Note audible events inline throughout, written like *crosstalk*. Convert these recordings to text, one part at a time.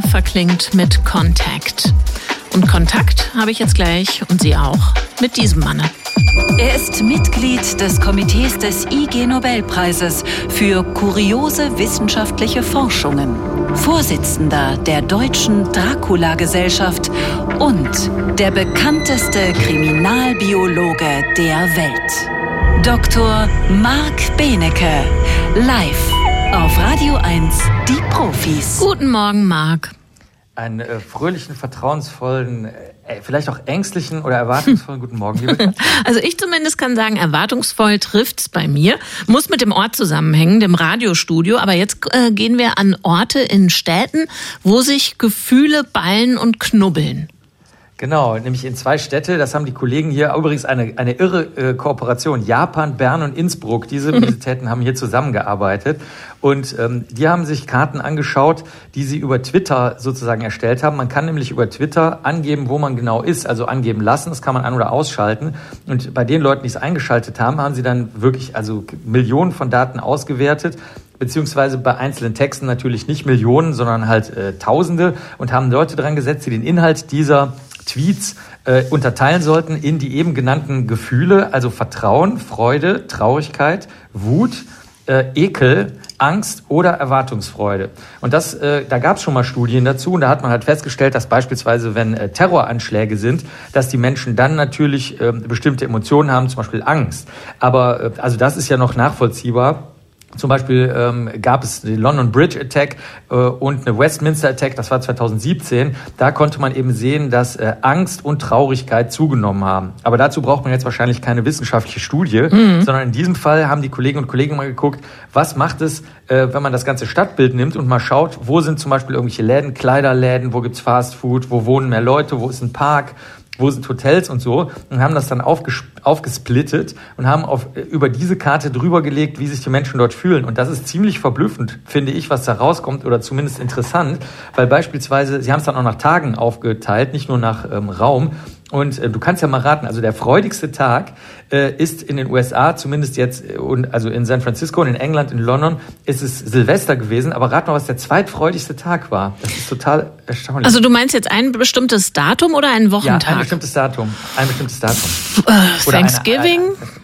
Verklingt mit Contact. Und Kontakt habe ich jetzt gleich und Sie auch mit diesem Manne. Er ist Mitglied des Komitees des IG Nobelpreises für kuriose wissenschaftliche Forschungen, Vorsitzender der Deutschen Dracula-Gesellschaft und der bekannteste Kriminalbiologe der Welt. Dr. Marc Benecke, live auf Radio 1, die Profis. Guten Morgen, Marc. Einen äh, fröhlichen, vertrauensvollen, äh, vielleicht auch ängstlichen oder erwartungsvollen *laughs* guten Morgen, liebe. Also ich zumindest kann sagen, erwartungsvoll trifft's bei mir. Muss mit dem Ort zusammenhängen, dem Radiostudio. Aber jetzt äh, gehen wir an Orte in Städten, wo sich Gefühle ballen und knubbeln. Genau, nämlich in zwei Städte. Das haben die Kollegen hier übrigens eine, eine irre äh, Kooperation. Japan, Bern und Innsbruck. Diese Universitäten haben hier zusammengearbeitet. Und ähm, die haben sich Karten angeschaut, die sie über Twitter sozusagen erstellt haben. Man kann nämlich über Twitter angeben, wo man genau ist, also angeben lassen. Das kann man an- oder ausschalten. Und bei den Leuten, die es eingeschaltet haben, haben sie dann wirklich also Millionen von Daten ausgewertet beziehungsweise bei einzelnen Texten natürlich nicht Millionen, sondern halt äh, Tausende und haben Leute dran gesetzt, die den Inhalt dieser Tweets äh, unterteilen sollten in die eben genannten Gefühle, also Vertrauen, Freude, Traurigkeit, Wut, äh, Ekel, Angst oder Erwartungsfreude. Und das, äh, da gab es schon mal Studien dazu und da hat man halt festgestellt, dass beispielsweise, wenn äh, Terroranschläge sind, dass die Menschen dann natürlich äh, bestimmte Emotionen haben, zum Beispiel Angst. Aber äh, also das ist ja noch nachvollziehbar. Zum Beispiel ähm, gab es den London Bridge Attack äh, und eine Westminster Attack, das war 2017. Da konnte man eben sehen, dass äh, Angst und Traurigkeit zugenommen haben. Aber dazu braucht man jetzt wahrscheinlich keine wissenschaftliche Studie, mhm. sondern in diesem Fall haben die Kolleginnen und Kollegen mal geguckt, was macht es, äh, wenn man das ganze Stadtbild nimmt und mal schaut, wo sind zum Beispiel irgendwelche Läden, Kleiderläden, wo gibt's Fast Food, wo wohnen mehr Leute, wo ist ein Park, wo sind Hotels und so und haben das dann aufges aufgesplittet und haben auf, über diese Karte drüber gelegt, wie sich die Menschen dort fühlen. Und das ist ziemlich verblüffend, finde ich, was da rauskommt oder zumindest interessant, weil beispielsweise, sie haben es dann auch nach Tagen aufgeteilt, nicht nur nach ähm, Raum. Und äh, du kannst ja mal raten, also der freudigste Tag äh, ist in den USA, zumindest jetzt, äh, und also in San Francisco und in England, in London, ist es Silvester gewesen. Aber rat mal, was der zweitfreudigste Tag war. Das ist total erstaunlich. Also du meinst jetzt ein bestimmtes Datum oder einen Wochentag? Ja, ein bestimmtes Datum. Ein bestimmtes Datum. Äh, Thanksgiving? Eine, eine,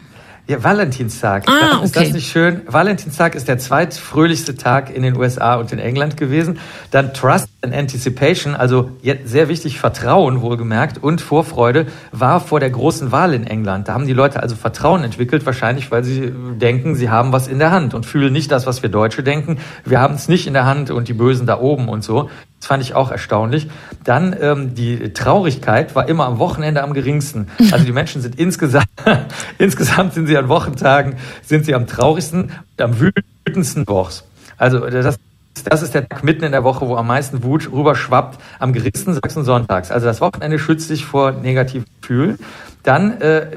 ja, Valentinstag. Ah, ist okay. das nicht schön? Valentinstag ist der zweitfröhlichste Tag in den USA und in England gewesen. Dann Trust and Anticipation, also sehr wichtig, Vertrauen wohlgemerkt und Vorfreude war vor der großen Wahl in England. Da haben die Leute also Vertrauen entwickelt, wahrscheinlich weil sie denken, sie haben was in der Hand und fühlen nicht das, was wir Deutsche denken. Wir haben es nicht in der Hand und die Bösen da oben und so. Das fand ich auch erstaunlich. Dann ähm, die Traurigkeit war immer am Wochenende am geringsten. *laughs* Also die Menschen sind insgesamt, *laughs* insgesamt sind sie an Wochentagen, sind sie am traurigsten und am wütendsten Wochs. Also das das ist der Tag mitten in der Woche, wo am meisten Wut rüberschwappt, am geringsten Samstags und Sonntags. Also das Wochenende schützt sich vor negativen Gefühlen. Dann, äh,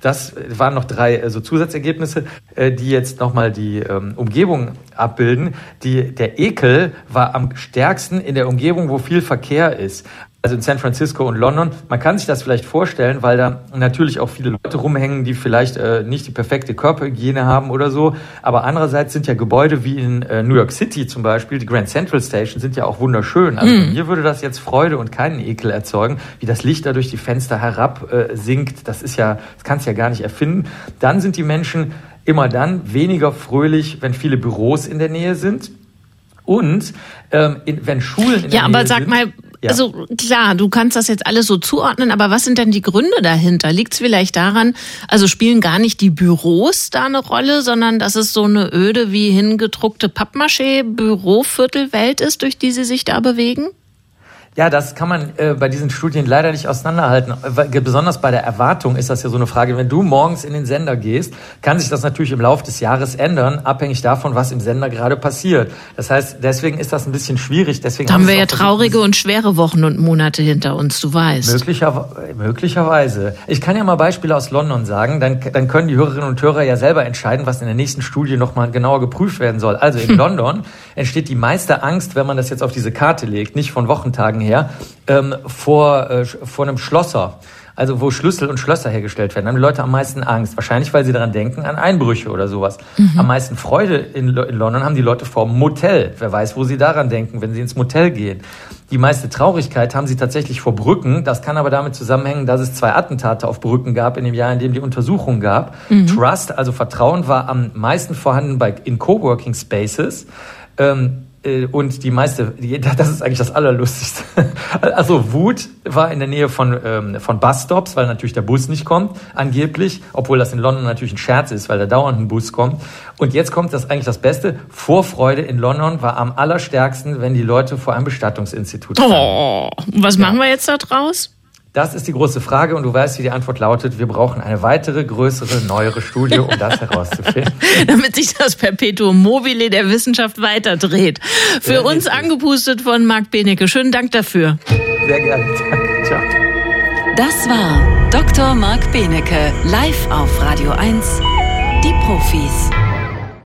das waren noch drei äh, Zusatzergebnisse, äh, die jetzt nochmal die ähm, Umgebung abbilden. Die, der Ekel war am stärksten in der Umgebung, wo viel Verkehr ist also in San Francisco und London. Man kann sich das vielleicht vorstellen, weil da natürlich auch viele Leute rumhängen, die vielleicht äh, nicht die perfekte Körperhygiene haben oder so. Aber andererseits sind ja Gebäude wie in äh, New York City zum Beispiel, die Grand Central Station, sind ja auch wunderschön. Also mm. mir würde das jetzt Freude und keinen Ekel erzeugen, wie das Licht da durch die Fenster herab äh, sinkt. Das ist ja, das kannst du ja gar nicht erfinden. Dann sind die Menschen immer dann weniger fröhlich, wenn viele Büros in der Nähe sind. Und ähm, in, wenn Schulen in der ja, Nähe aber sag sind, mal, ja. Also klar, du kannst das jetzt alles so zuordnen, aber was sind denn die Gründe dahinter? Liegt es vielleicht daran, also spielen gar nicht die Büros da eine Rolle, sondern dass es so eine öde wie hingedruckte Pappmaché-Büroviertelwelt ist, durch die sie sich da bewegen? Ja, das kann man äh, bei diesen Studien leider nicht auseinanderhalten. Besonders bei der Erwartung ist das ja so eine Frage. Wenn du morgens in den Sender gehst, kann sich das natürlich im Laufe des Jahres ändern, abhängig davon, was im Sender gerade passiert. Das heißt, deswegen ist das ein bisschen schwierig. Deswegen da haben wir ja traurige und schwere Wochen und Monate hinter uns, du weißt. Möglicher, möglicherweise. Ich kann ja mal Beispiele aus London sagen, dann, dann können die Hörerinnen und Hörer ja selber entscheiden, was in der nächsten Studie nochmal genauer geprüft werden soll. Also in *laughs* London entsteht die meiste Angst, wenn man das jetzt auf diese Karte legt, nicht von Wochentagen her, ähm, vor, äh, vor einem Schlosser. also wo Schlüssel und Schlösser hergestellt werden, haben die Leute am meisten Angst. Wahrscheinlich, weil sie daran denken, an Einbrüche oder sowas. Mhm. Am meisten Freude in, in London haben die Leute vor dem Motel. Wer weiß, wo sie daran denken, wenn sie ins Motel gehen. Die meiste Traurigkeit haben sie tatsächlich vor Brücken. Das kann aber damit zusammenhängen, dass es zwei Attentate auf Brücken gab in dem Jahr, in dem die Untersuchung gab. Mhm. Trust, also Vertrauen, war am meisten vorhanden bei, in Coworking Spaces. Ähm, äh, und die meiste, *laughs* das ist eigentlich das Allerlustigste. *laughs* Also Wut war in der Nähe von, ähm, von Busstops, weil natürlich der Bus nicht kommt, angeblich, obwohl das in London natürlich ein Scherz ist, weil da dauernd ein Bus kommt. Und jetzt kommt das eigentlich das Beste. Vorfreude in London war am allerstärksten, wenn die Leute vor einem Bestattungsinstitut waren. Oh, was machen wir jetzt da draus? Das ist die große Frage und du weißt, wie die Antwort lautet. Wir brauchen eine weitere, größere, neuere Studie, um das herauszufinden. *laughs* Damit sich das Perpetuum mobile der Wissenschaft weiterdreht. Für ja, uns angepustet von Marc Benecke. Schönen Dank dafür. Sehr gerne. Danke. Ciao. Das war Dr. Marc Benecke live auf Radio 1. Die Profis.